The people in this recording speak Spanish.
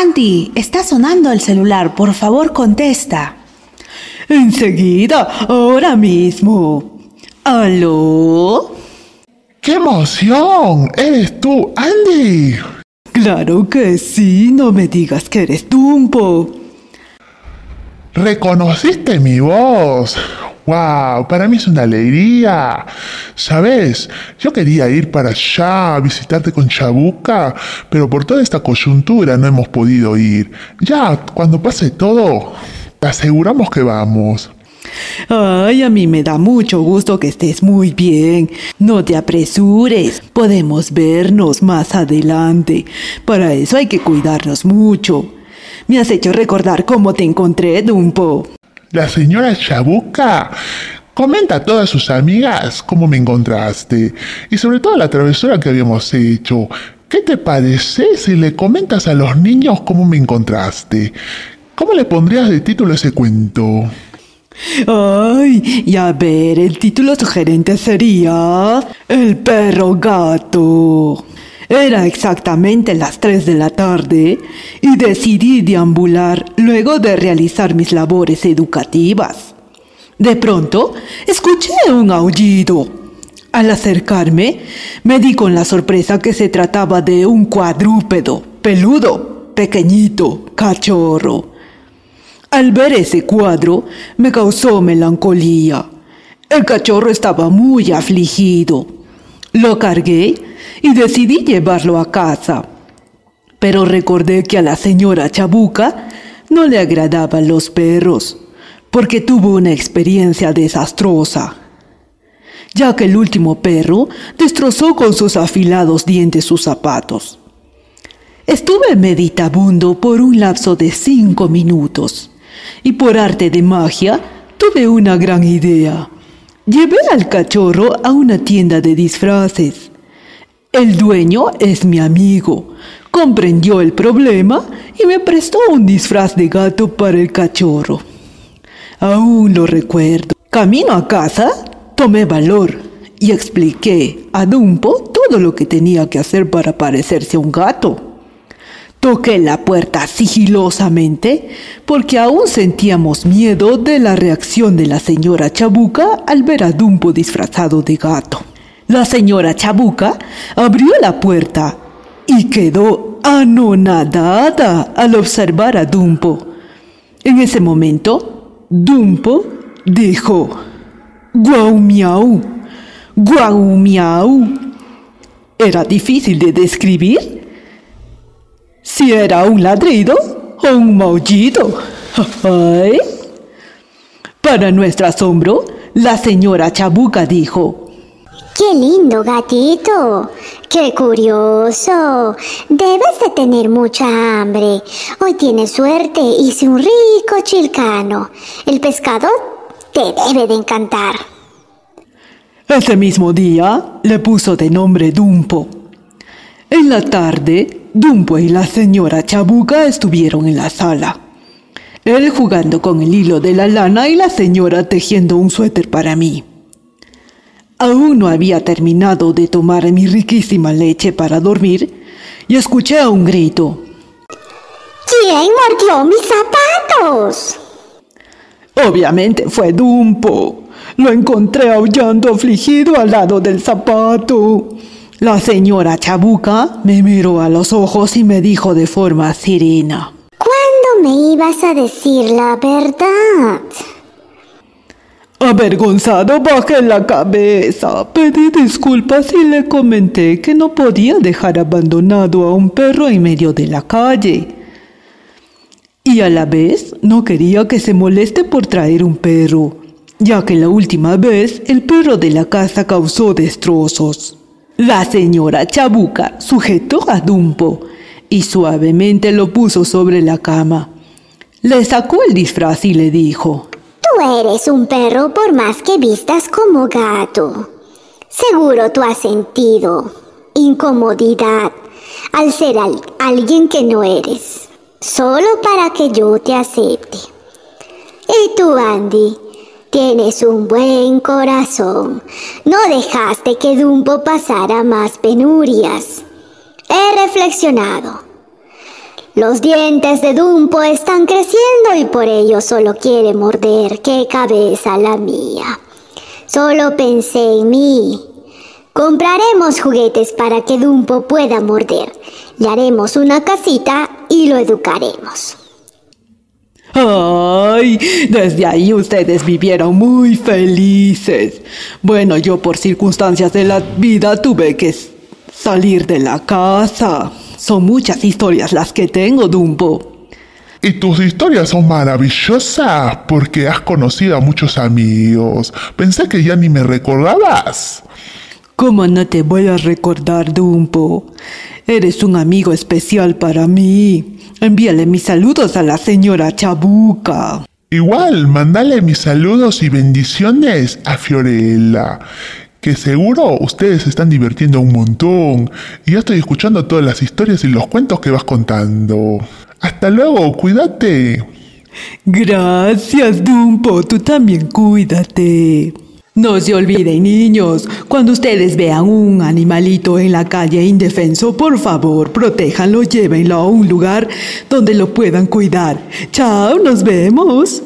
Andy, está sonando el celular. Por favor, contesta. Enseguida, ahora mismo. ¿Aló? ¡Qué emoción! ¿Eres tú, Andy? Claro que sí, no me digas que eres Dumpo. ¿Reconociste mi voz? ¡Wow! Para mí es una alegría. ¿Sabes? Yo quería ir para allá a visitarte con Chabuca, pero por toda esta coyuntura no hemos podido ir. Ya, cuando pase todo, te aseguramos que vamos. Ay, a mí me da mucho gusto que estés muy bien. No te apresures. Podemos vernos más adelante. Para eso hay que cuidarnos mucho. Me has hecho recordar cómo te encontré, Dumpo. La señora Chabuca comenta a todas sus amigas cómo me encontraste y sobre todo la travesura que habíamos hecho. ¿Qué te parece si le comentas a los niños cómo me encontraste? ¿Cómo le pondrías de título ese cuento? Ay, y a ver, el título sugerente sería El perro gato. Era exactamente las 3 de la tarde y decidí deambular luego de realizar mis labores educativas. De pronto, escuché un aullido. Al acercarme, me di con la sorpresa que se trataba de un cuadrúpedo, peludo, pequeñito, cachorro. Al ver ese cuadro, me causó melancolía. El cachorro estaba muy afligido. Lo cargué y decidí llevarlo a casa. Pero recordé que a la señora Chabuca no le agradaban los perros, porque tuvo una experiencia desastrosa, ya que el último perro destrozó con sus afilados dientes sus zapatos. Estuve meditabundo por un lapso de cinco minutos y por arte de magia tuve una gran idea. Llevé al cachorro a una tienda de disfraces. El dueño es mi amigo. Comprendió el problema y me prestó un disfraz de gato para el cachorro. Aún lo recuerdo. Camino a casa, tomé valor y expliqué a Dumpo todo lo que tenía que hacer para parecerse a un gato. Toqué la puerta sigilosamente porque aún sentíamos miedo de la reacción de la señora Chabuca al ver a Dumpo disfrazado de gato. La señora Chabuca abrió la puerta y quedó anonadada al observar a Dumpo. En ese momento, Dumpo dijo, guau miau, guau miau. Era difícil de describir si era un ladrido o un maullido. Para nuestro asombro, la señora Chabuca dijo, ¡Qué lindo gatito! ¡Qué curioso! Debes de tener mucha hambre. Hoy tienes suerte, hice un rico chilcano. El pescado te debe de encantar. Ese mismo día le puso de nombre Dumpo. En la tarde, Dumpo y la señora Chabuca estuvieron en la sala. Él jugando con el hilo de la lana y la señora tejiendo un suéter para mí. Aún no había terminado de tomar mi riquísima leche para dormir y escuché un grito. ¿Quién mordió mis zapatos? Obviamente fue Dumpo. Lo encontré aullando afligido al lado del zapato. La señora Chabuca me miró a los ojos y me dijo de forma serena. ¿Cuándo me ibas a decir la verdad? Avergonzado bajé la cabeza. Pedí disculpas y le comenté que no podía dejar abandonado a un perro en medio de la calle. Y a la vez no quería que se moleste por traer un perro, ya que la última vez el perro de la casa causó destrozos. La señora Chabuca sujetó a Dumpo y suavemente lo puso sobre la cama. Le sacó el disfraz y le dijo, Eres un perro por más que vistas como gato. Seguro tú has sentido incomodidad al ser alguien que no eres, solo para que yo te acepte. Y tú, Andy, Tienes un buen corazón. No dejaste que Dumpo pasara más penurias. He reflexionado. Los dientes de Dumpo están creciendo y por ello solo quiere morder. ¡Qué cabeza la mía! Solo pensé en mí. Compraremos juguetes para que Dumpo pueda morder. Le haremos una casita y lo educaremos. ¡Ay! Desde ahí ustedes vivieron muy felices. Bueno, yo por circunstancias de la vida tuve que salir de la casa. Son muchas historias las que tengo, Dumbo. Y tus historias son maravillosas porque has conocido a muchos amigos. Pensé que ya ni me recordabas. ¿Cómo no te voy a recordar, Dumbo? Eres un amigo especial para mí. Envíale mis saludos a la señora Chabuca. Igual, mandale mis saludos y bendiciones a Fiorella. Que seguro ustedes se están divirtiendo un montón. Y ya estoy escuchando todas las historias y los cuentos que vas contando. Hasta luego, cuídate. Gracias, Dumpo. Tú también cuídate. No se olviden, niños, cuando ustedes vean un animalito en la calle indefenso, por favor, protéjanlo, llévenlo a un lugar donde lo puedan cuidar. Chao, nos vemos.